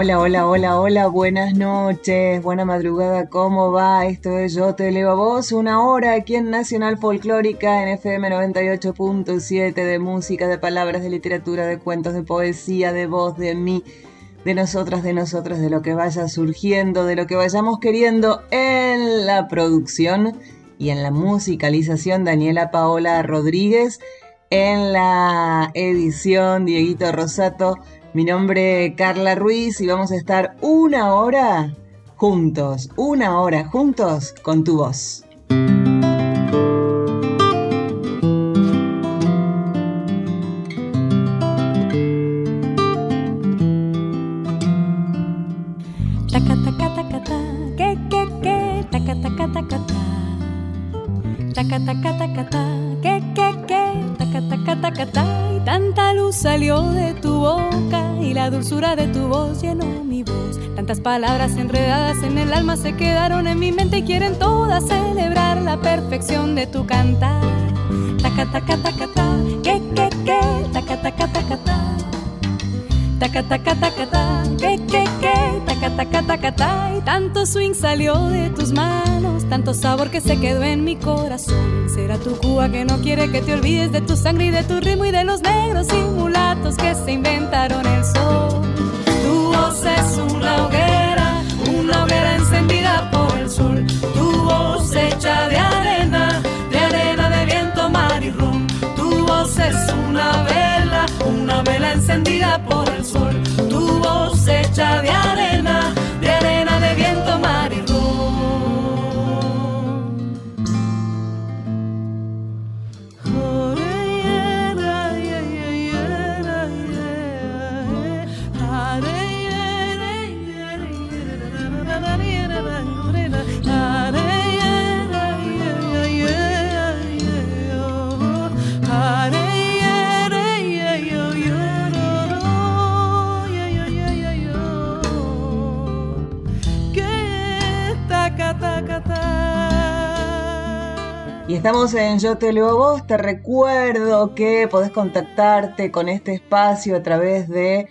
Hola, hola, hola, hola, buenas noches, buena madrugada, ¿cómo va? Esto es Yo Te Leo a Vos, una hora aquí en Nacional Folclórica, en FM 98.7, de música, de palabras, de literatura, de cuentos, de poesía, de voz, de mí, de nosotras, de nosotros, de lo que vaya surgiendo, de lo que vayamos queriendo en la producción y en la musicalización, Daniela Paola Rodríguez, en la edición, Dieguito Rosato, mi nombre es Carla Ruiz y vamos a estar una hora juntos, una hora juntos con tu voz. Taca taca taca ta, que que que, taca taca taca ta. Taca taca taca ta, que que que, taca taca taca ta. Y tanta luz salió de tu boca y la dulzura de tu voz llenó mi voz. Tantas palabras enredadas en el alma se quedaron en mi mente y quieren todas celebrar la perfección de tu cantar. Taca taca taca ta, que que que, taca taca taca ta. Taca taca taca ta, que que que, taca taca taca ta. Y tanto swing salió de tus manos, tanto sabor que se quedó en mi corazón. Será tu Cuba que no quiere que te olvides de tu sangre y de tu ritmo y de los negros y mulatos que se inventaron el sol. Tu voz es hoguera, estamos en Yo Te Leo a Vos. Te recuerdo que podés contactarte con este espacio a través de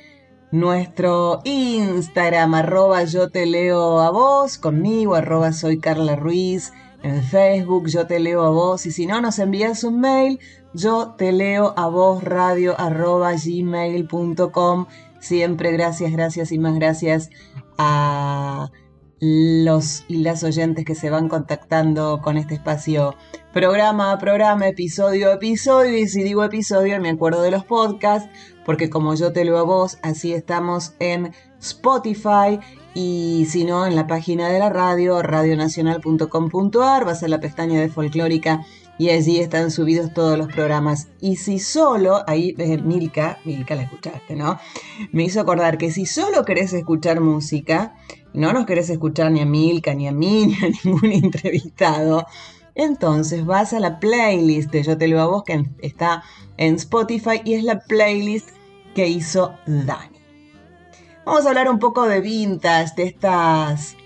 nuestro Instagram, arroba Yo Te Leo a Vos, conmigo, arroba Soy Carla Ruiz, en Facebook Yo Te Leo a Vos. Y si no, nos envías un mail, Yo Te Leo a Vos radio arroba gmail.com. Siempre gracias, gracias y más gracias a los y las oyentes que se van contactando con este espacio programa a programa, episodio a episodio, y si digo episodio me acuerdo de los podcasts, porque como yo te lo a vos, así estamos en Spotify y si no en la página de la radio, radionacional.com.ar, vas a la pestaña de folclórica y allí están subidos todos los programas. Y si solo, ahí eh, Milka, Milka la escuchaste, ¿no? Me hizo acordar que si solo querés escuchar música, no nos querés escuchar ni a Milka, ni a mí, ni a ningún entrevistado, entonces vas a la playlist de Yo Te Leo a Vos que está en Spotify y es la playlist que hizo Dani. Vamos a hablar un poco de vintage, de estas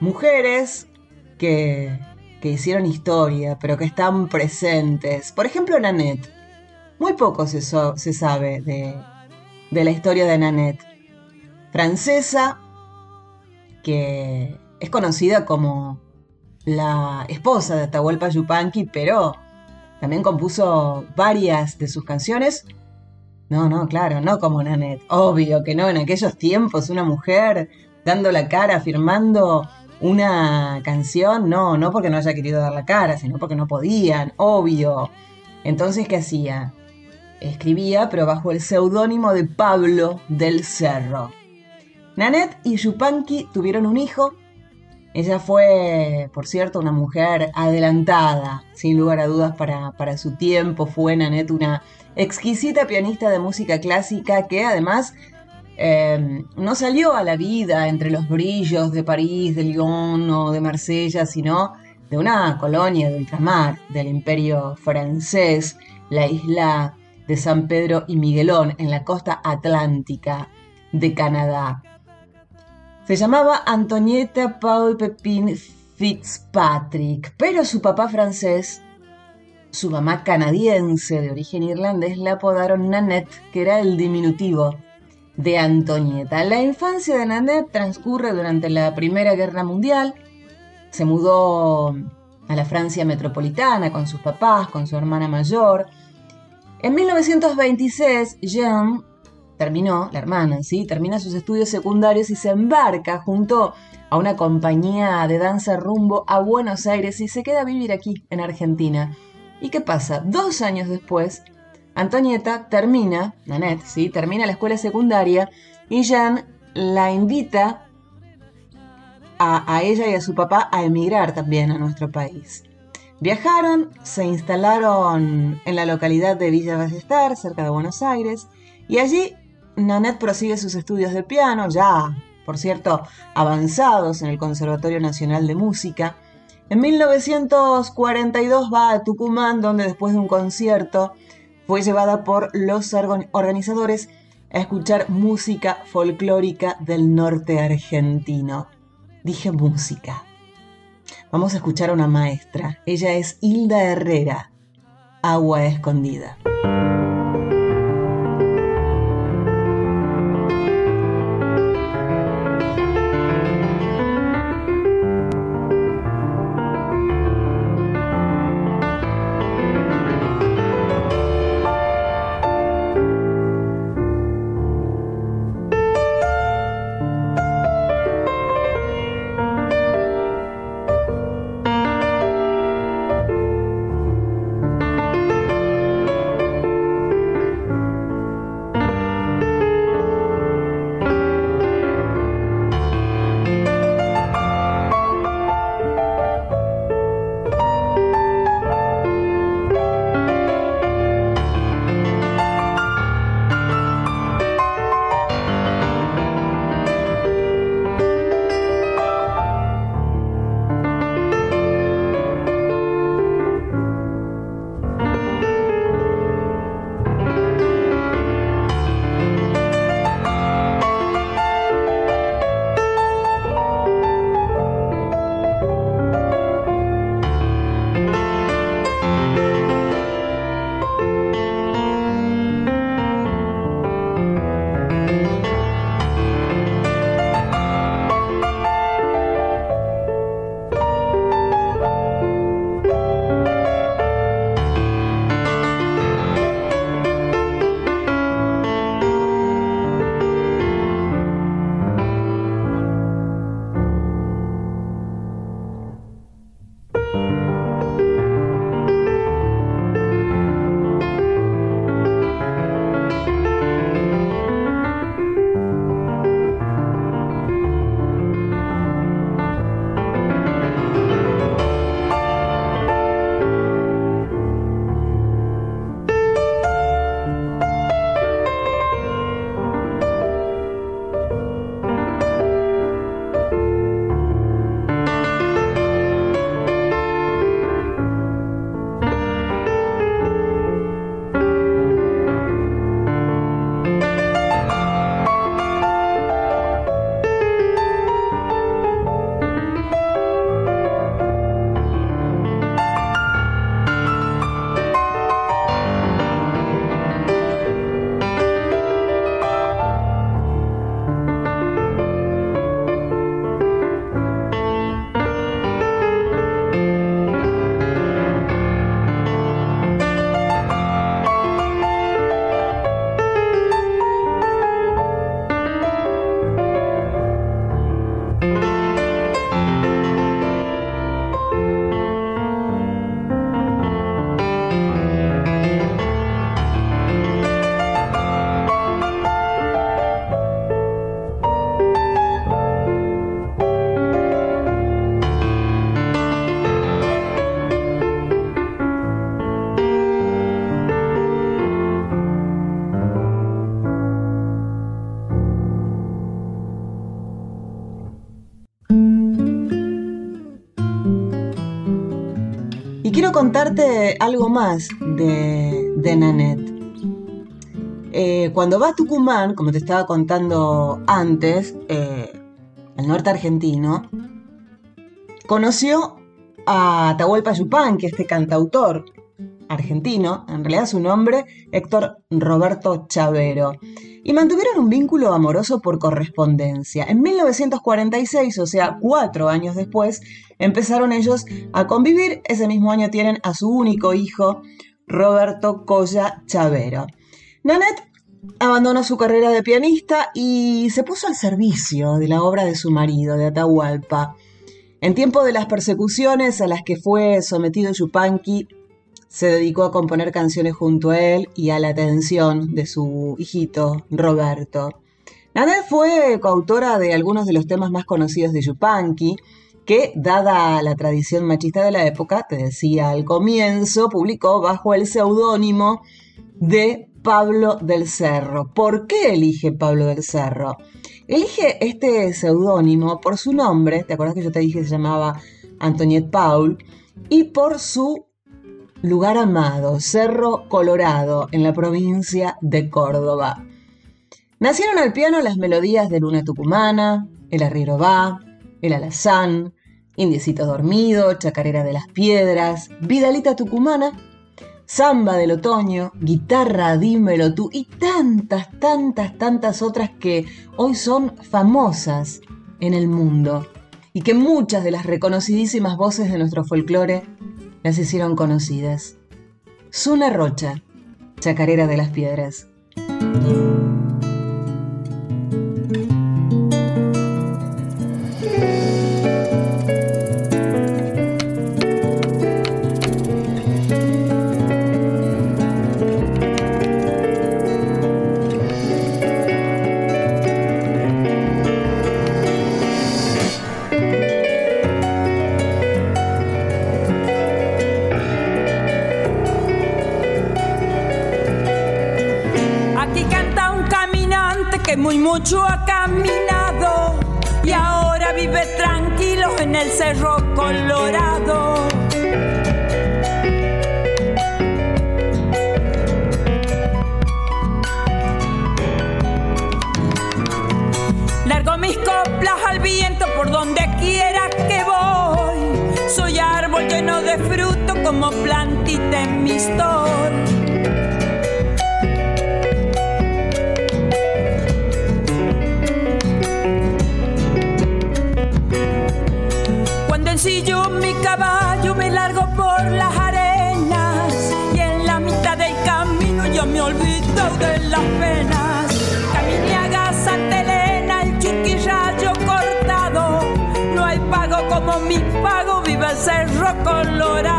mujeres que, que hicieron historia, pero que están presentes. Por ejemplo, Nanette. Muy poco se, se sabe de, de la historia de Nanette. Francesa, que es conocida como la esposa de Atahualpa Yupanqui, pero también compuso varias de sus canciones. No, no, claro, no como Nanette. Obvio que no, en aquellos tiempos una mujer dando la cara, firmando una canción, no, no porque no haya querido dar la cara, sino porque no podían, obvio. Entonces, ¿qué hacía? Escribía, pero bajo el seudónimo de Pablo del Cerro. Nanette y Yupanqui tuvieron un hijo. Ella fue, por cierto, una mujer adelantada, sin lugar a dudas, para, para su tiempo. Fue Nanette una exquisita pianista de música clásica que además eh, no salió a la vida entre los brillos de París, de Lyon o de Marsella, sino de una colonia de ultramar del imperio francés, la isla de San Pedro y Miguelón, en la costa atlántica de Canadá. Se llamaba Antonietta Paul Pepin Fitzpatrick, pero su papá francés, su mamá canadiense de origen irlandés, la apodaron Nanette, que era el diminutivo de Antonieta. La infancia de Nanette transcurre durante la Primera Guerra Mundial. Se mudó a la Francia metropolitana con sus papás, con su hermana mayor. En 1926, Jean terminó, la hermana, ¿sí? termina sus estudios secundarios y se embarca junto a una compañía de danza rumbo a Buenos Aires y se queda a vivir aquí, en Argentina. ¿Y qué pasa? Dos años después, Antonieta termina, Nanette, ¿sí? termina la escuela secundaria y Jean la invita a, a, ella y a su papá a emigrar también a nuestro país. Viajaron, se instalaron en la localidad de Villa Ballester, cerca de Buenos Aires, y allí Nanette prosigue sus estudios de piano, ya, por cierto, avanzados en el Conservatorio Nacional de Música. En 1942 va a Tucumán, donde después de un concierto fue llevada por los organizadores a escuchar música folclórica del norte argentino. Dije música. Vamos a escuchar a una maestra. Ella es Hilda Herrera, Agua Escondida. Contarte algo más de, de Nanette. Eh, cuando va a Tucumán, como te estaba contando antes, eh, el norte argentino, conoció a Atahualpa Yupanqui, este cantautor argentino, en realidad su nombre, Héctor Roberto Chavero, y mantuvieron un vínculo amoroso por correspondencia. En 1946, o sea, cuatro años después, empezaron ellos a convivir. Ese mismo año tienen a su único hijo, Roberto Colla Chavero. Nanette abandonó su carrera de pianista y se puso al servicio de la obra de su marido, de Atahualpa. En tiempo de las persecuciones a las que fue sometido Yupanqui, se dedicó a componer canciones junto a él y a la atención de su hijito, Roberto. Nanette fue coautora de algunos de los temas más conocidos de Yupanqui, que, dada la tradición machista de la época, te decía al comienzo, publicó bajo el seudónimo de Pablo del Cerro. ¿Por qué elige Pablo del Cerro? Elige este seudónimo por su nombre, ¿te acuerdas que yo te dije que se llamaba Antoniette Paul? Y por su lugar amado, Cerro Colorado, en la provincia de Córdoba. Nacieron al piano las melodías de Luna Tucumana, El Arriero Va, El Alazán, Indiecito Dormido, Chacarera de las Piedras, Vidalita Tucumana Samba del Otoño, Guitarra Dímelo tú y tantas, tantas, tantas otras que hoy son famosas en el mundo y que muchas de las reconocidísimas voces de nuestro folclore las hicieron conocidas. Zuna Rocha, Chacarera de las Piedras. Mucho ha caminado y ahora vive tranquilo en el Cerro Colorado. Largo mis coplas al viento por donde quiera que voy. Soy árbol lleno de fruto como plantita en mi stol. Caballo me largo por las arenas y en la mitad del camino yo me olvido de las penas. Caminiaga, Santa Elena, el chiquirrayo cortado, no hay pago como mi pago, viva el cerro colorado.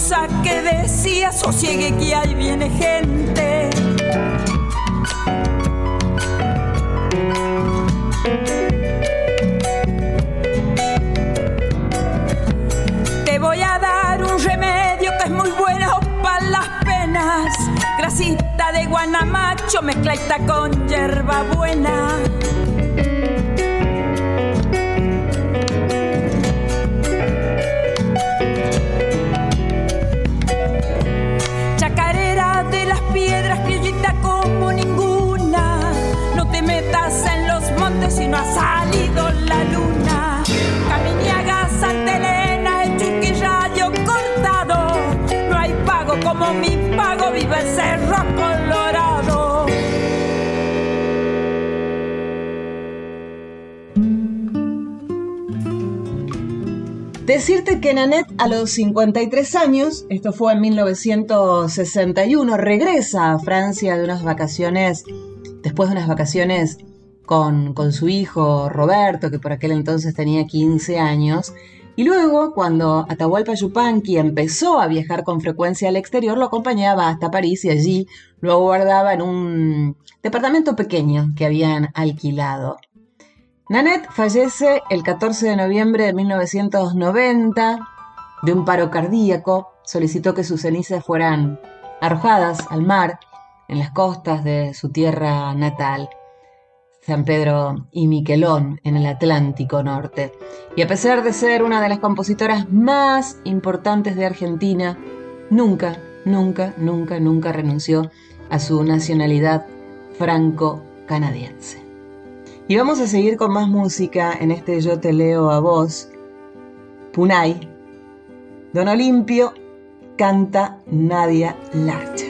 Moza que decía sosiegue que ahí viene gente. Te voy a dar un remedio que es muy bueno para las penas. Grasita de guanamacho mezcladita con hierba buena. Ha salido la luna. Caminiaga, Santa Elena, el chiquirrayo cortado. No hay pago como mi pago, vive el cerro colorado. Decirte que Nanette a los 53 años, esto fue en 1961, regresa a Francia de unas vacaciones, después de unas vacaciones con, su hijo Roberto, que por aquel entonces tenía 15 años, Y luego, cuando Atahualpa Yupanqui empezó a viajar con frecuencia al exterior, lo acompañaba hasta París y allí lo guardaba en un departamento pequeño que habían alquilado. Nanette fallece el 14 de noviembre de 1990 de un paro cardíaco. Solicitó que sus cenizas fueran arrojadas al mar en las costas de su tierra natal. San Pedro y Miquelón en el Atlántico Norte. Y a pesar de ser una de las compositoras más importantes de Argentina, nunca, nunca, nunca, nunca renunció a su nacionalidad franco-canadiense. Y vamos a seguir con más música en este Yo te leo a vos. Punay. Don Olimpio canta Nadia Larcher.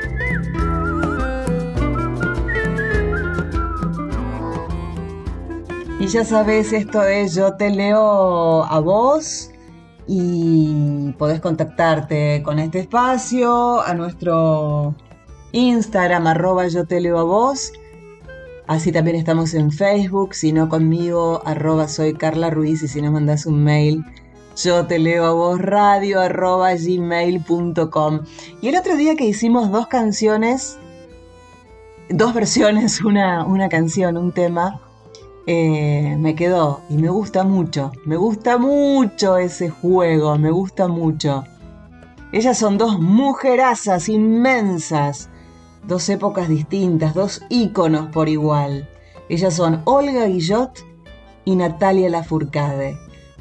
Ya sabes, esto es Yo te leo a vos y podés contactarte con este espacio a nuestro Instagram arroba yo te leo a vos. Así también estamos en Facebook, si no conmigo, arroba soy Carla Ruiz y si no mandas un mail, yo te leo a vos radio arroba gmail.com. Y el otro día que hicimos dos canciones, dos versiones, una, una canción, un tema, eh, me quedó y me gusta mucho, me gusta mucho ese juego, me gusta mucho. Ellas son dos mujerazas inmensas, dos épocas distintas, dos íconos por igual. Ellas son Olga Guillot y Natalia Lafourcade.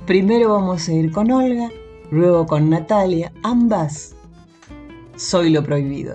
Primero vamos a ir con Olga, luego con Natalia, ambas. Soy lo prohibido.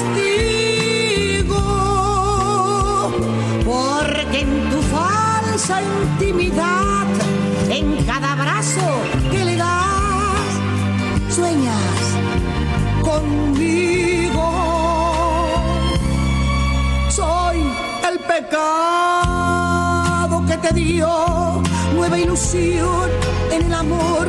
castigo porque en tu falsa intimidad, en cada abrazo que le das, sueñas conmigo. Soy el pecado que te dio nueva ilusión en el amor.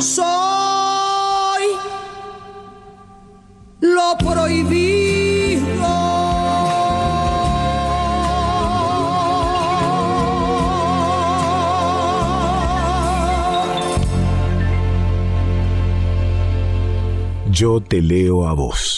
Soy lo prohibido. Yo te leo a vos.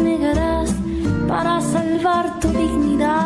negarás para salvar tu dignidad.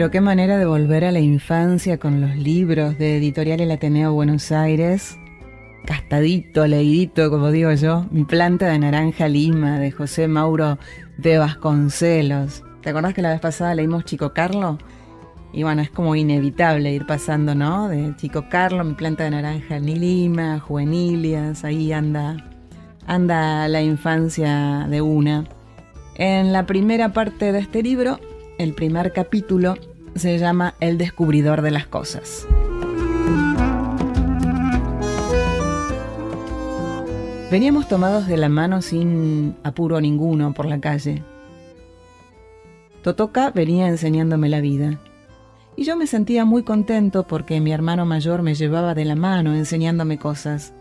Pero qué manera de volver a la infancia con los libros de Editorial El Ateneo Buenos Aires. Gastadito, leidito, como digo yo. Mi planta de naranja lima de José Mauro de Vasconcelos. ¿Te acordás que la vez pasada leímos Chico Carlo? Y bueno, es como inevitable ir pasando, ¿no? De Chico Carlo, mi planta de naranja ni lima, juvenilias, ahí anda, anda la infancia de una. En la primera parte de este libro, el primer capítulo se llama El descubridor de las cosas. Veníamos tomados de la mano sin apuro ninguno por la calle. Totoka venía enseñándome la vida. Y yo me sentía muy contento porque mi hermano mayor me llevaba de la mano enseñándome cosas.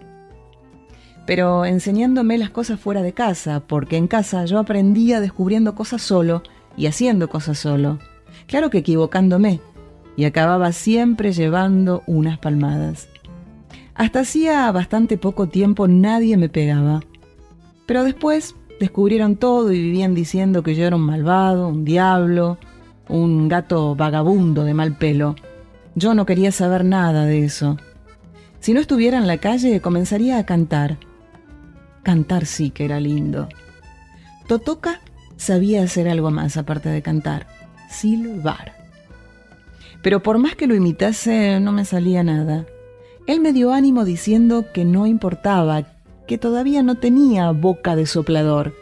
Pero enseñándome las cosas fuera de casa, porque en casa yo aprendía descubriendo cosas solo y haciendo cosas solo. Claro que equivocándome, y acababa siempre llevando unas palmadas. Hasta hacía bastante poco tiempo nadie me pegaba. Pero después descubrieron todo y vivían diciendo que yo era un malvado, un diablo, un gato vagabundo de mal pelo. Yo no quería saber nada de eso. Si no estuviera en la calle, comenzaría a cantar. Cantar sí que era lindo. Totoka sabía hacer algo más aparte de cantar, silbar. Pero por más que lo imitase, no me salía nada. Él me dio ánimo diciendo que no importaba, que todavía no tenía boca de soplador.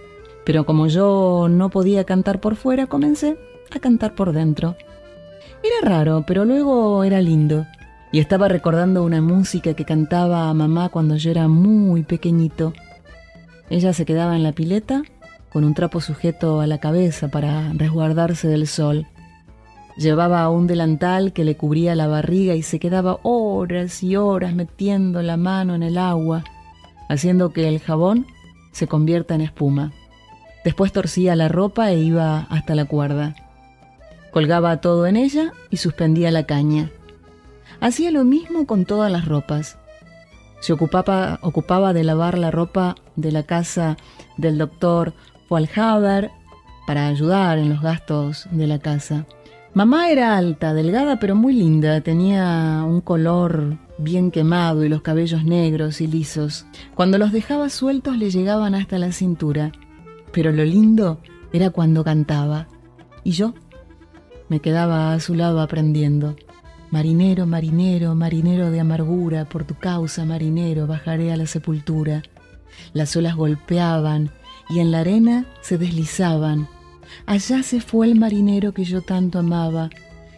Pero como yo no podía cantar por fuera, comencé a cantar por dentro. Era raro, pero luego era lindo. Y estaba recordando una música que cantaba a mamá cuando yo era muy pequeñito. Ella se quedaba en la pileta con un trapo sujeto a la cabeza para resguardarse del sol. Llevaba un delantal que le cubría la barriga y se quedaba horas y horas metiendo la mano en el agua, haciendo que el jabón se convierta en espuma. Después torcía la ropa e iba hasta la cuerda. Colgaba todo en ella y suspendía la caña. Hacía lo mismo con todas las ropas. Se ocupaba, ocupaba de lavar la ropa de la casa del doctor Walhaber para ayudar en los gastos de la casa. Mamá era alta, delgada, pero muy linda. Tenía un color bien quemado y los cabellos negros y lisos. Cuando los dejaba sueltos le llegaban hasta la cintura. Pero lo lindo era cuando cantaba. Y yo me quedaba a su lado aprendiendo. Marinero, marinero, marinero de amargura, por tu causa, marinero, bajaré a la sepultura. Las olas golpeaban y en la arena se deslizaban Allá se fue el marinero que yo tanto amaba.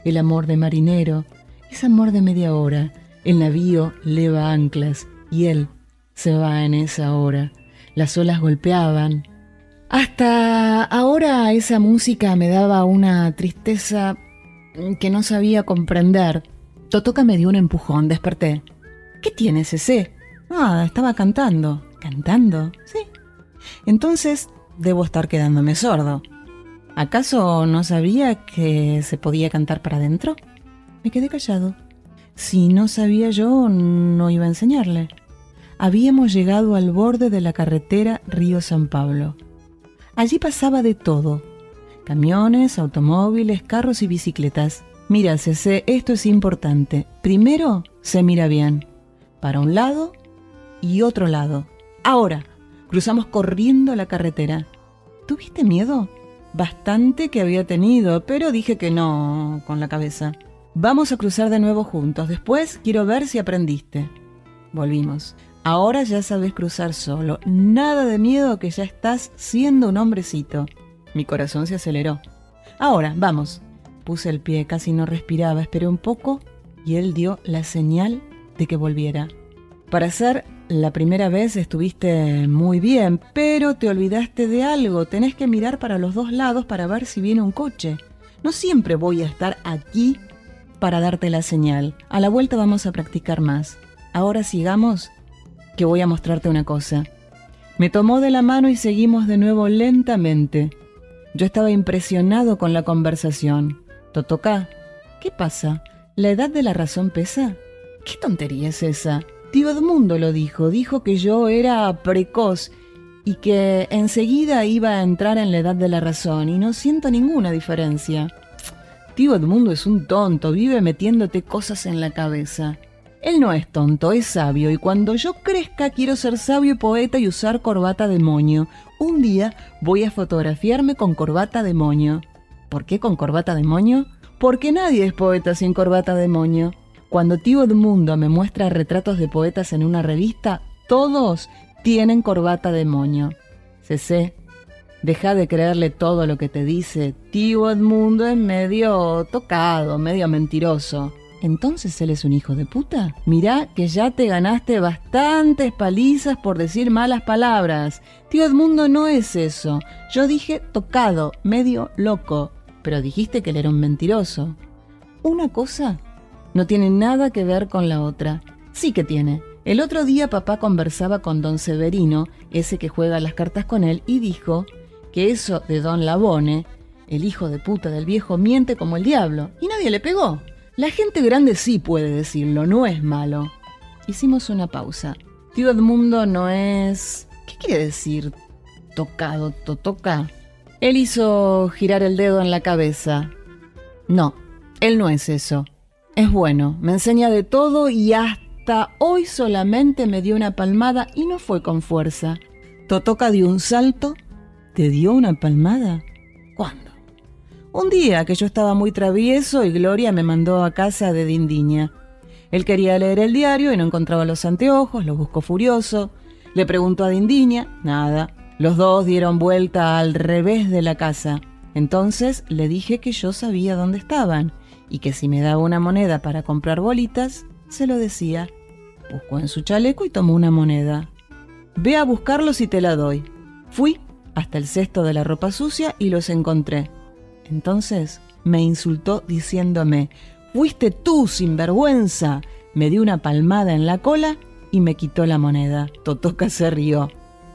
El amor de marinero es amor de media hora. El navío leva anclas y él se va en esa hora. Las olas golpeaban. Hasta ahora esa música me daba una tristeza que no sabía comprender. Totoca me dio un empujón, desperté. ¿Qué tienes ese? Ah, estaba cantando. ¿Cantando? Sí. Entonces debo estar quedándome sordo. ¿Acaso no sabía que se podía cantar para adentro? Me quedé callado. Si no sabía yo, no iba a enseñarle. Habíamos llegado al borde de la carretera Río San Pablo. Allí pasaba de todo. Camiones, automóviles, carros y bicicletas. Mira, CC, esto es importante. Primero, se mira bien. Para un lado y otro lado. Ahora, cruzamos corriendo la carretera. ¿Tuviste miedo? Bastante que había tenido, pero dije que no con la cabeza. Vamos a cruzar de nuevo juntos. Después quiero ver si aprendiste. Volvimos. Ahora ya sabes cruzar solo. Nada de miedo que ya estás siendo un hombrecito. Mi corazón se aceleró. Ahora, vamos. Puse el pie, casi no respiraba, esperé un poco y él dio la señal de que volviera. Para ser la primera vez estuviste muy bien, pero te olvidaste de algo. Tenés que mirar para los dos lados para ver si viene un coche. No siempre voy a estar aquí para darte la señal. A la vuelta vamos a practicar más. Ahora sigamos, que voy a mostrarte una cosa. Me tomó de la mano y seguimos de nuevo lentamente. Yo estaba impresionado con la conversación. Totoka, ¿qué pasa? ¿La edad de la razón pesa? ¿Qué tontería es esa? Tío Edmundo lo dijo, dijo que yo era precoz y que enseguida iba a entrar en la edad de la razón y no siento ninguna diferencia. Tío Edmundo es un tonto, vive metiéndote cosas en la cabeza. Él no es tonto, es sabio y cuando yo crezca quiero ser sabio y poeta y usar corbata de. Un día voy a fotografiarme con corbata de. ¿Por qué con corbata de? Porque nadie es poeta sin corbata de. Cuando Tío Edmundo me muestra retratos de poetas en una revista, todos tienen corbata de moño. Cc, deja de creerle todo lo que te dice. Tío Edmundo es medio tocado, medio mentiroso. ¿Entonces él es un hijo de puta? Mirá que ya te ganaste bastantes palizas por decir malas palabras. Tío Edmundo no es eso. Yo dije tocado, medio loco. Pero dijiste que él era un mentiroso. Una cosa no tiene nada que ver con la otra. Sí que tiene. El otro día papá conversaba con don Severino, ese que juega las cartas con él, y dijo que eso de don Labone, el hijo de puta del viejo, miente como el diablo. Y nadie le pegó. La gente grande sí puede decirlo, no es malo. Hicimos una pausa. Tío Edmundo no es... ¿Qué quiere decir? Tocado, toca. Él hizo girar el dedo en la cabeza. No, él no es eso. Es bueno, me enseña de todo y hasta hoy solamente me dio una palmada y no fue con fuerza. Totoca dio un salto. ¿Te dio una palmada? ¿Cuándo? Un día que yo estaba muy travieso y Gloria me mandó a casa de Dindiña. Él quería leer el diario y no encontraba los anteojos, lo buscó furioso. Le preguntó a Dindiña, nada. Los dos dieron vuelta al revés de la casa. Entonces le dije que yo sabía dónde estaban y que si me daba una moneda para comprar bolitas, se lo decía. Buscó en su chaleco y tomó una moneda. Ve a buscarlos y te la doy. Fui hasta el cesto de la ropa sucia y los encontré. Entonces me insultó diciéndome, fuiste tú, sinvergüenza. Me dio una palmada en la cola y me quitó la moneda. Totoca se rió.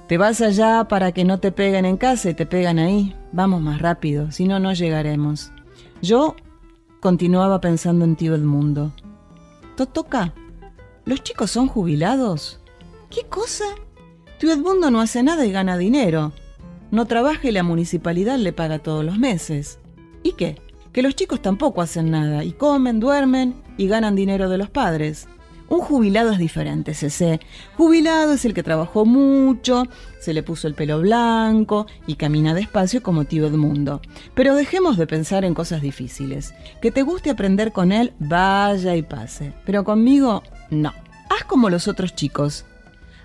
Te vas allá para que no te peguen en casa y te pegan ahí. Vamos más rápido, si no, no llegaremos. Yo continuaba pensando en tío Edmundo. Totoca, ¿los chicos son jubilados? ¿Qué cosa? Tío Edmundo no hace nada y gana dinero. No trabaja y la municipalidad le paga todos los meses. ¿Y qué? Que los chicos tampoco hacen nada y comen, duermen y ganan dinero de los padres. Un jubilado es diferente, CC. Jubilado es el que trabajó mucho, se le puso el pelo blanco y camina despacio como tío Edmundo. Pero dejemos de pensar en cosas difíciles. Que te guste aprender con él, vaya y pase. Pero conmigo, no. Haz como los otros chicos.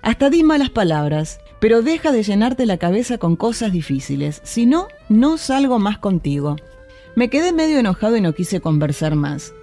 Hasta di malas palabras, pero deja de llenarte la cabeza con cosas difíciles. Si no, no salgo más contigo. Me quedé medio enojado y no quise conversar más.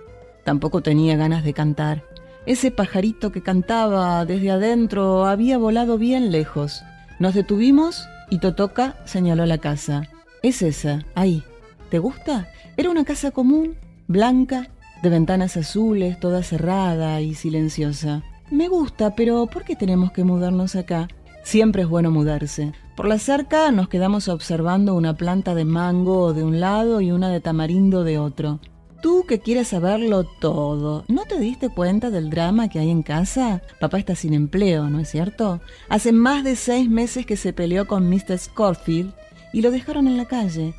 Tampoco tenía ganas de cantar. Ese pajarito que cantaba desde adentro había volado bien lejos. Nos detuvimos y Totoca señaló la casa. Es esa, ahí. ¿Te gusta? Era una casa común, blanca, de ventanas azules, toda cerrada y silenciosa. Me gusta, pero ¿por qué tenemos que mudarnos acá? Siempre es bueno mudarse. Por la cerca nos quedamos observando una planta de mango de un lado y una de tamarindo de otro. Tú que quieres saberlo todo, ¿no te diste cuenta del drama que hay en casa? Papá está sin empleo, ¿no es cierto? Hace más de seis meses que se peleó con Mr. Scorfield y lo dejaron en la calle.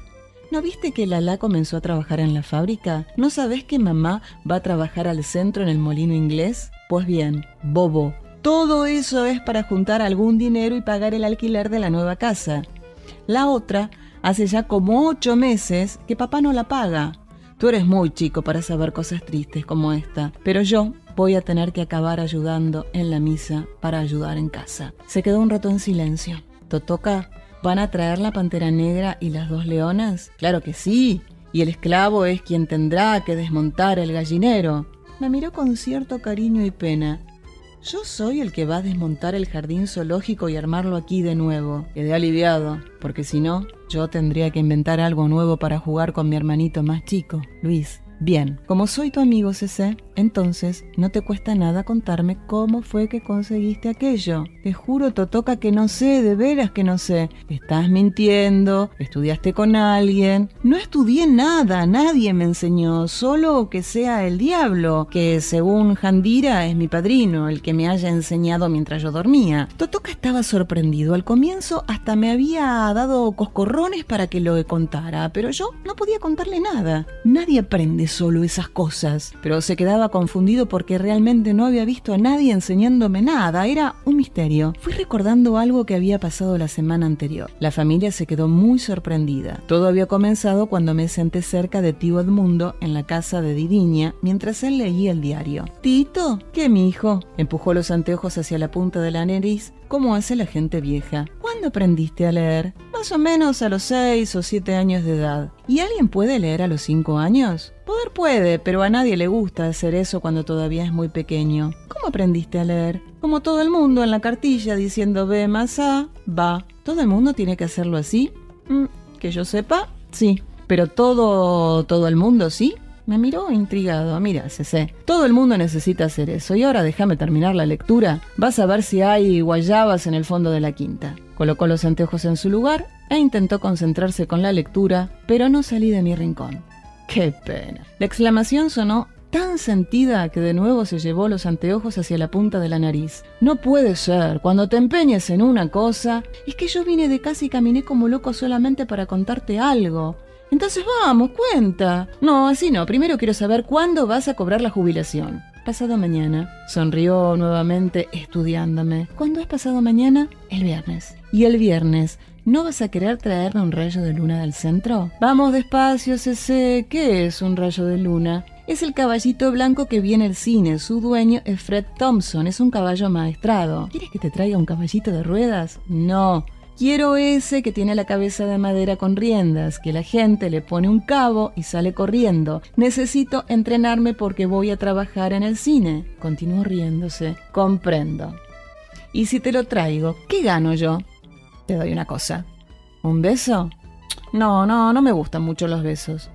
¿No viste que Lala comenzó a trabajar en la fábrica? ¿No sabes que mamá va a trabajar al centro en el molino inglés? Pues bien, bobo, todo eso es para juntar algún dinero y pagar el alquiler de la nueva casa. La otra hace ya como ocho meses que papá no la paga. Tú eres muy chico para saber cosas tristes como esta, pero yo voy a tener que acabar ayudando en la misa para ayudar en casa. Se quedó un rato en silencio. Totoca, ¿van a traer la pantera negra y las dos leonas? Claro que sí. Y el esclavo es quien tendrá que desmontar el gallinero. Me miró con cierto cariño y pena. Yo soy el que va a desmontar el jardín zoológico y armarlo aquí de nuevo. Quedé aliviado, porque si no, yo tendría que inventar algo nuevo para jugar con mi hermanito más chico, Luis. Bien, como soy tu amigo CC, entonces no te cuesta nada contarme cómo fue que conseguiste aquello. Te juro, Totoca, que no sé, de veras que no sé. Estás mintiendo, estudiaste con alguien. No estudié nada, nadie me enseñó, solo que sea el diablo, que según Jandira es mi padrino, el que me haya enseñado mientras yo dormía. Totoca estaba sorprendido. Al comienzo hasta me había dado coscorrones para que lo contara, pero yo no podía contarle nada. Nadie aprende solo esas cosas, pero se quedaba confundido porque realmente no había visto a nadie enseñándome nada, era un misterio. Fui recordando algo que había pasado la semana anterior. La familia se quedó muy sorprendida. Todo había comenzado cuando me senté cerca de tío Edmundo en la casa de Didiña mientras él leía el diario. Tito, ¿qué mi hijo? Empujó los anteojos hacia la punta de la nariz como hace la gente vieja. ¿Cuándo aprendiste a leer? Más o menos a los 6 o 7 años de edad. ¿Y alguien puede leer a los 5 años? Poder puede, pero a nadie le gusta hacer eso cuando todavía es muy pequeño. ¿Cómo aprendiste a leer? Como todo el mundo en la cartilla diciendo B más A, va. ¿Todo el mundo tiene que hacerlo así? Mm, que yo sepa, sí. Pero todo, todo el mundo sí. Me miró intrigado. Mira, CC, todo el mundo necesita hacer eso. Y ahora déjame terminar la lectura. Vas a ver si hay guayabas en el fondo de la quinta. Colocó los anteojos en su lugar e intentó concentrarse con la lectura, pero no salí de mi rincón. ¡Qué pena! La exclamación sonó tan sentida que de nuevo se llevó los anteojos hacia la punta de la nariz. No puede ser, cuando te empeñes en una cosa, es que yo vine de casa y caminé como loco solamente para contarte algo. Entonces vamos, cuenta. No, así no. Primero quiero saber cuándo vas a cobrar la jubilación. Pasado mañana. Sonrió nuevamente estudiándome. ¿Cuándo es pasado mañana? El viernes. Y el viernes, ¿no vas a querer traerme un rayo de luna del centro? Vamos despacio, CC. ¿Qué es un rayo de luna? Es el caballito blanco que viene el cine. Su dueño es Fred Thompson. Es un caballo maestrado. ¿Quieres que te traiga un caballito de ruedas? No. Quiero ese que tiene la cabeza de madera con riendas, que la gente le pone un cabo y sale corriendo. Necesito entrenarme porque voy a trabajar en el cine. Continuó riéndose. Comprendo. Y si te lo traigo, ¿qué gano yo? Te doy una cosa. ¿Un beso? No, no, no me gustan mucho los besos.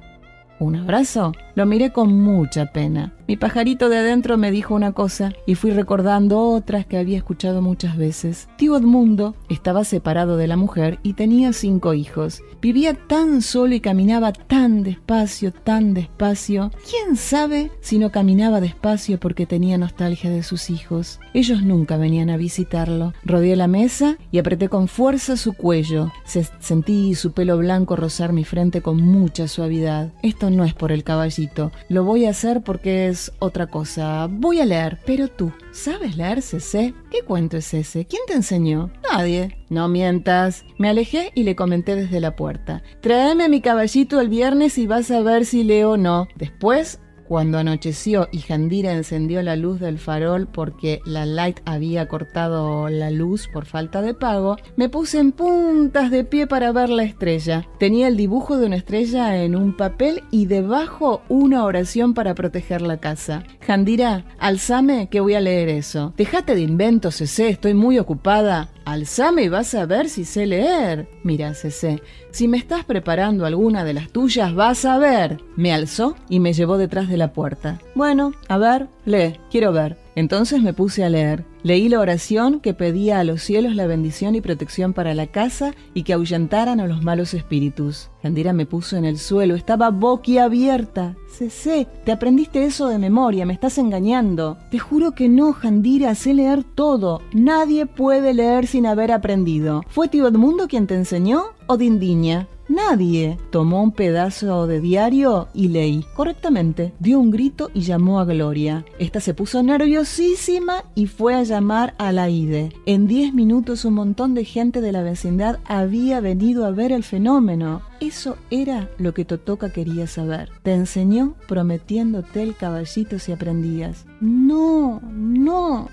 ¿Un abrazo? Lo miré con mucha pena. Mi pajarito de adentro me dijo una cosa y fui recordando otras que había escuchado muchas veces. Tío Edmundo estaba separado de la mujer y tenía cinco hijos. Vivía tan solo y caminaba tan despacio, tan despacio. ¿Quién sabe si no caminaba despacio porque tenía nostalgia de sus hijos? Ellos nunca venían a visitarlo. Rodeé la mesa y apreté con fuerza su cuello. Se sentí su pelo blanco rozar mi frente con mucha suavidad. Esto no es por el caballito. Lo voy a hacer porque otra cosa. Voy a leer. Pero tú, ¿sabes leer, CC? ¿Qué cuento es ese? ¿Quién te enseñó? Nadie. No mientas. Me alejé y le comenté desde la puerta. Tráeme mi caballito el viernes y vas a ver si leo o no. Después cuando anocheció y Jandira encendió la luz del farol porque la Light había cortado la luz por falta de pago, me puse en puntas de pie para ver la estrella. Tenía el dibujo de una estrella en un papel y debajo una oración para proteger la casa. Jandira, alzame que voy a leer eso. Dejate de inventos, ese, estoy muy ocupada. Alzame y vas a ver si sé leer. Mira, Cece, si me estás preparando alguna de las tuyas, vas a ver. Me alzó y me llevó detrás de la puerta. Bueno, a ver, lee, quiero ver. Entonces me puse a leer. Leí la oración que pedía a los cielos la bendición y protección para la casa y que ahuyentaran a los malos espíritus. Jandira me puso en el suelo, estaba boquiabierta. Cecé, te aprendiste eso de memoria, me estás engañando. Te juro que no, Jandira, sé leer todo. Nadie puede leer sin haber aprendido. ¿Fue tío Edmundo quien te enseñó o Dindiña? Nadie. Tomó un pedazo de diario y leí. Correctamente. Dio un grito y llamó a Gloria. Esta se puso nerviosísima y fue a llamar a la. En diez minutos un montón de gente de la vecindad había venido a ver el fenómeno. Eso era lo que Totoca quería saber. Te enseñó prometiéndote el caballito si aprendías. No, no,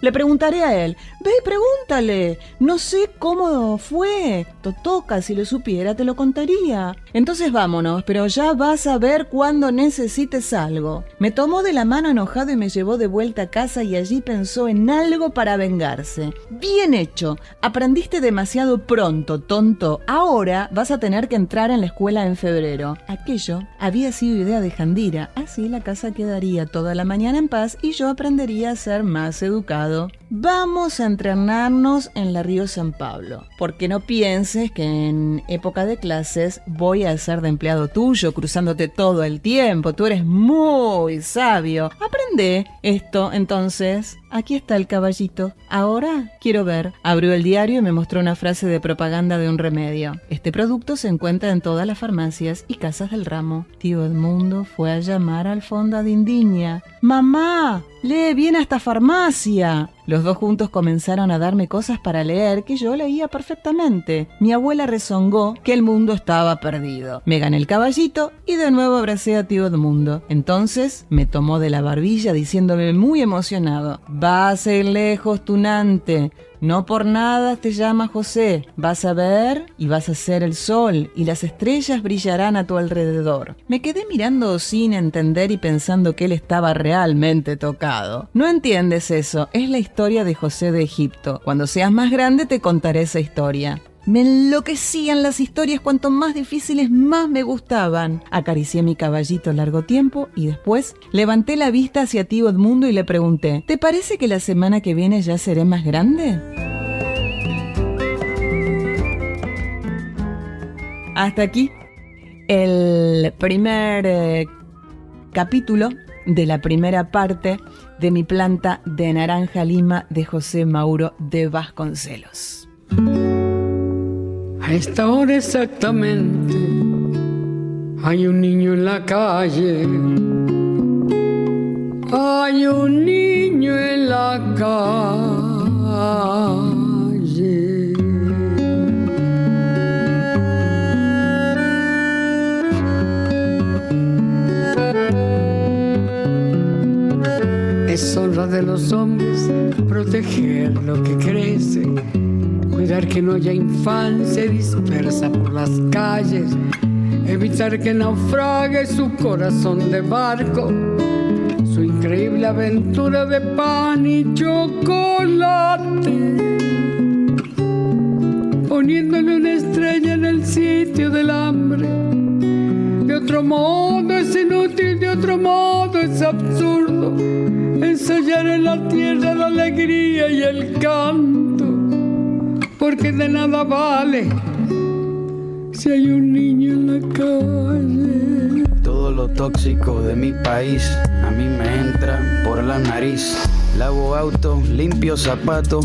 le preguntaré a él. Ve y pregúntale. No sé cómo fue. Totoca, si lo supiera, te lo contaría. Entonces vámonos, pero ya vas a ver cuando necesites algo. Me tomó de la mano enojado y me llevó de vuelta a casa y allí pensó en algo para vengarse. Bien hecho. Aprendiste demasiado pronto, tonto. Ahora vas a tener que entrar en la escuela en febrero. Aquello había sido idea de Jandira. Así la casa quedaría toda la mañana en paz y yo aprendería a ser más educado Vamos a entrenarnos en la Río San Pablo, porque no pienses que en época de clases voy a ser de empleado tuyo, cruzándote todo el tiempo. Tú eres muy sabio. Aprende esto, entonces. Aquí está el caballito. Ahora quiero ver. Abrió el diario y me mostró una frase de propaganda de un remedio. Este producto se encuentra en todas las farmacias y casas del ramo. Tío Edmundo fue a llamar al fondo de Indiña. ¡Mamá! ¡Lee bien a esta farmacia! Los dos juntos comenzaron a darme cosas para leer que yo leía perfectamente. Mi abuela rezongó que el mundo estaba perdido. Me gané el caballito y de nuevo abracé a tío Edmundo. Entonces me tomó de la barbilla diciéndome muy emocionado: Vas a ir lejos, tunante. No por nada te llama José. Vas a ver y vas a ser el sol y las estrellas brillarán a tu alrededor. Me quedé mirando sin entender y pensando que él estaba realmente tocado. No entiendes eso, es la historia de José de Egipto. Cuando seas más grande te contaré esa historia. Me enloquecían las historias, cuanto más difíciles más me gustaban. Acaricié mi caballito largo tiempo y después levanté la vista hacia tío Edmundo y le pregunté, ¿te parece que la semana que viene ya seré más grande? Hasta aquí el primer eh, capítulo de la primera parte de mi planta de naranja lima de José Mauro de Vasconcelos. A esta hora exactamente hay un niño en la calle. Hay un niño en la calle. Es honra de los hombres proteger lo que crece cuidar que no haya infancia dispersa por las calles, evitar que naufrague su corazón de barco, su increíble aventura de pan y chocolate, poniéndole una estrella en el sitio del hambre. Otro modo es inútil, de otro modo es absurdo. Ensayar en la tierra la alegría y el canto, porque de nada vale si hay un niño en la calle. Todo lo tóxico de mi país a mí me entra por la nariz. Lavo auto, limpio zapatos,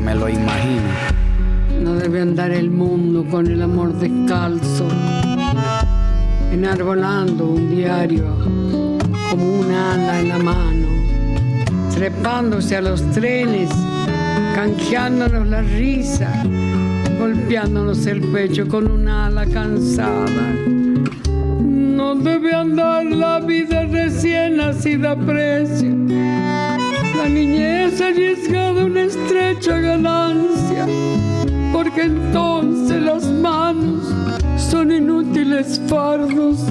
me lo imagino. No debe andar el mundo con el amor descalzo, enarbolando un diario como un ala en la mano, trepándose a los trenes, canjeándonos la risa, golpeándonos el pecho con un ala cansada. No debe andar la vida recién nacida a precio. La niñez arriesgada una estrecha ganancia, porque entonces las manos son inútiles fardos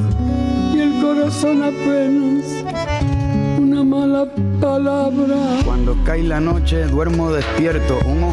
y el corazón apenas una mala palabra. Cuando cae la noche duermo despierto,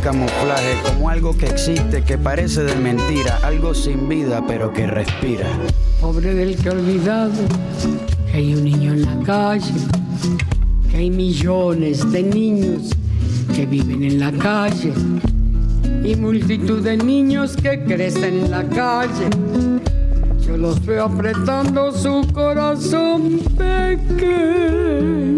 camuflaje, como algo que existe, que parece de mentira, algo sin vida pero que respira. Pobre del que olvidado que hay un niño en la calle, que hay millones de niños que viven en la calle y multitud de niños que crecen en la calle. Yo los veo apretando su corazón pequeño,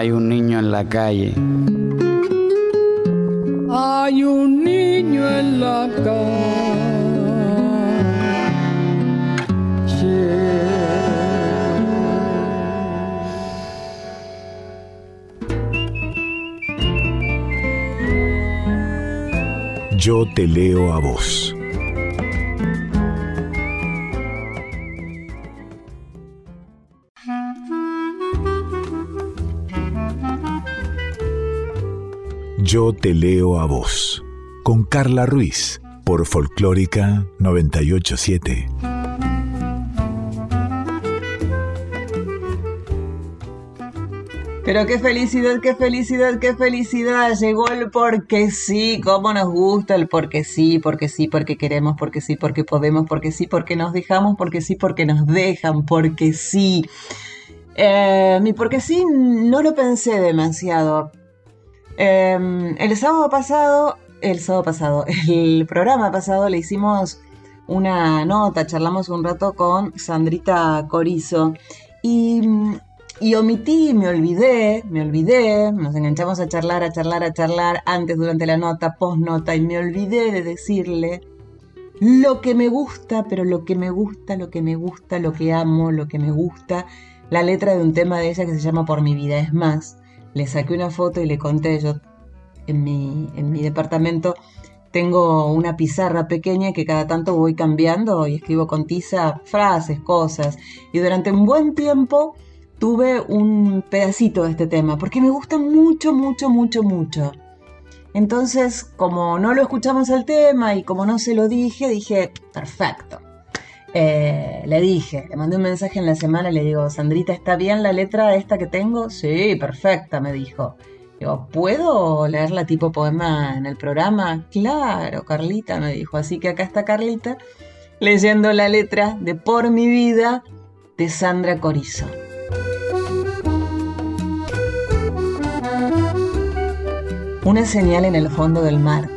hay un niño en la calle. Hay un niño en la calle. Yo te leo a vos. Yo te leo a vos. Con Carla Ruiz. Por Folclórica 987. Pero qué felicidad, qué felicidad, qué felicidad. Llegó el porque sí, cómo nos gusta el porque sí, porque sí, porque queremos, porque sí, porque podemos, porque sí, porque nos dejamos, porque sí, porque nos dejan, porque sí. Eh, mi porque sí no lo pensé demasiado. Eh, el sábado pasado, el sábado pasado, el programa pasado le hicimos una nota, charlamos un rato con Sandrita Corizo y, y omití, me olvidé, me olvidé, nos enganchamos a charlar, a charlar, a charlar antes, durante la nota, post nota y me olvidé de decirle lo que me gusta, pero lo que me gusta, lo que me gusta, lo que amo, lo que me gusta, la letra de un tema de ella que se llama Por mi vida. Es más, le saqué una foto y le conté, yo en mi, en mi departamento tengo una pizarra pequeña que cada tanto voy cambiando y escribo con tiza frases, cosas. Y durante un buen tiempo tuve un pedacito de este tema, porque me gusta mucho, mucho, mucho, mucho. Entonces, como no lo escuchamos el tema y como no se lo dije, dije, perfecto. Eh, le dije, le mandé un mensaje en la semana y le digo, Sandrita, ¿está bien la letra esta que tengo? Sí, perfecta, me dijo. Digo, ¿puedo leerla tipo poema en el programa? Claro, Carlita, me dijo. Así que acá está Carlita leyendo la letra de Por mi vida de Sandra Corizo. Una señal en el fondo del mar.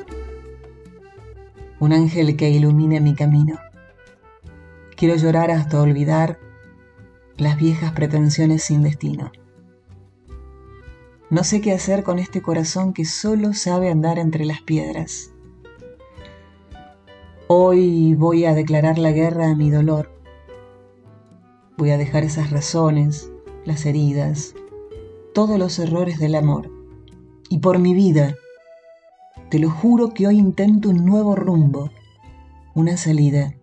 Un ángel que ilumine mi camino. Quiero llorar hasta olvidar las viejas pretensiones sin destino. No sé qué hacer con este corazón que solo sabe andar entre las piedras. Hoy voy a declarar la guerra a mi dolor. Voy a dejar esas razones, las heridas, todos los errores del amor. Y por mi vida, te lo juro que hoy intento un nuevo rumbo, una salida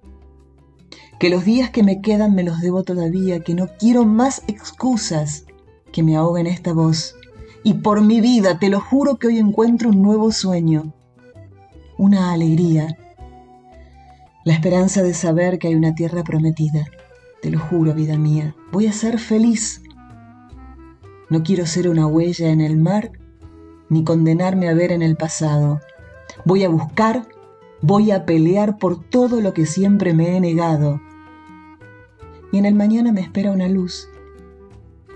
que los días que me quedan me los debo todavía, que no quiero más excusas que me ahoguen esta voz. Y por mi vida, te lo juro que hoy encuentro un nuevo sueño, una alegría, la esperanza de saber que hay una tierra prometida. Te lo juro, vida mía, voy a ser feliz. No quiero ser una huella en el mar, ni condenarme a ver en el pasado. Voy a buscar, voy a pelear por todo lo que siempre me he negado y en el mañana me espera una luz.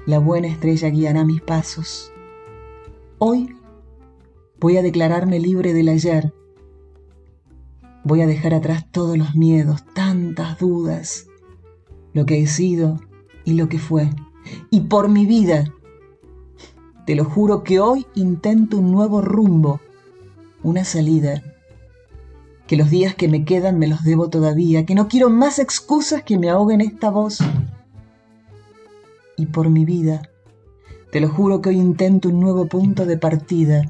La buena estrella guiará mis pasos. Hoy voy a declararme libre del ayer. Voy a dejar atrás todos los miedos, tantas dudas, lo que he sido y lo que fue. Y por mi vida, te lo juro que hoy intento un nuevo rumbo, una salida que los días que me quedan me los debo todavía, que no quiero más excusas que me ahoguen esta voz. Y por mi vida, te lo juro que hoy intento un nuevo punto de partida.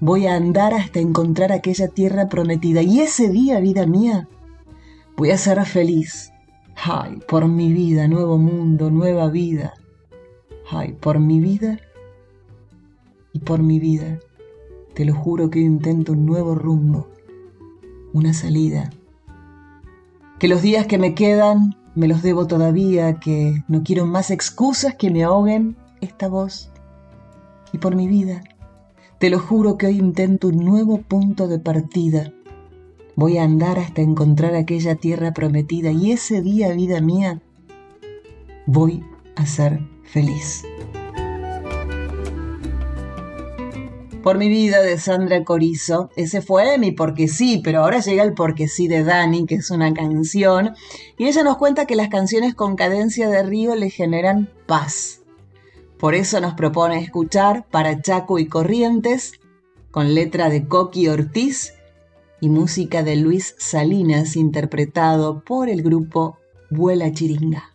Voy a andar hasta encontrar aquella tierra prometida y ese día, vida mía, voy a ser feliz. Ay, por mi vida, nuevo mundo, nueva vida. Ay, por mi vida y por mi vida, te lo juro que hoy intento un nuevo rumbo una salida. Que los días que me quedan me los debo todavía, que no quiero más excusas que me ahoguen esta voz. Y por mi vida, te lo juro que hoy intento un nuevo punto de partida. Voy a andar hasta encontrar aquella tierra prometida y ese día, vida mía, voy a ser feliz. Por mi vida de Sandra Corizo. Ese fue mi porque sí, pero ahora llega el porque sí de Dani, que es una canción. Y ella nos cuenta que las canciones con cadencia de río le generan paz. Por eso nos propone escuchar para Chaco y Corrientes, con letra de Coqui Ortiz y música de Luis Salinas, interpretado por el grupo Vuela Chiringa.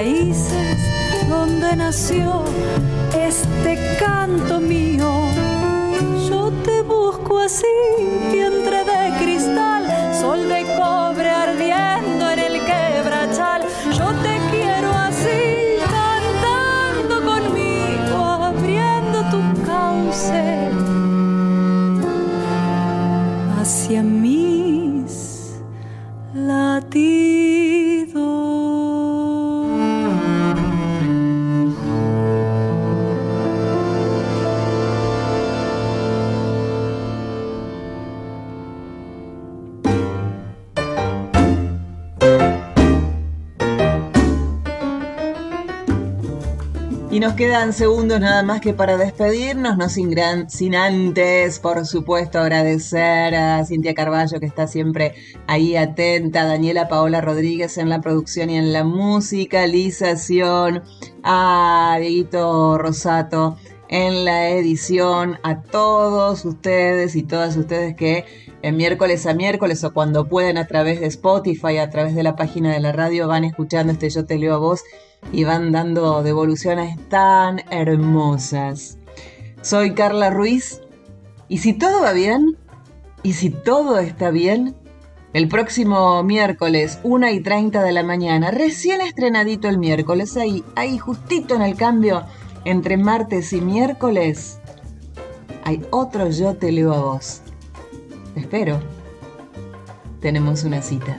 Raíces donde nació este canto mío. Yo te busco así, vientre de cristal, sol de cobre ardiendo quedan segundos nada más que para despedirnos, no sin, antes, por supuesto, agradecer a Cintia Carballo que está siempre ahí atenta, a Daniela Paola Rodríguez en la producción y en la musicalización, a Dieguito Rosato en la edición, a todos ustedes y todas ustedes que en miércoles a miércoles o cuando pueden a través de Spotify, a través de la página de la radio, van escuchando este Yo Te Leo a Vos y van dando devoluciones tan hermosas. Soy Carla Ruiz y si todo va bien, y si todo está bien, el próximo miércoles, 1 y 30 de la mañana, recién estrenadito el miércoles, ahí, ahí justito en el cambio entre martes y miércoles, hay otro Yo Te Leo a Vos. Espero. Tenemos una cita.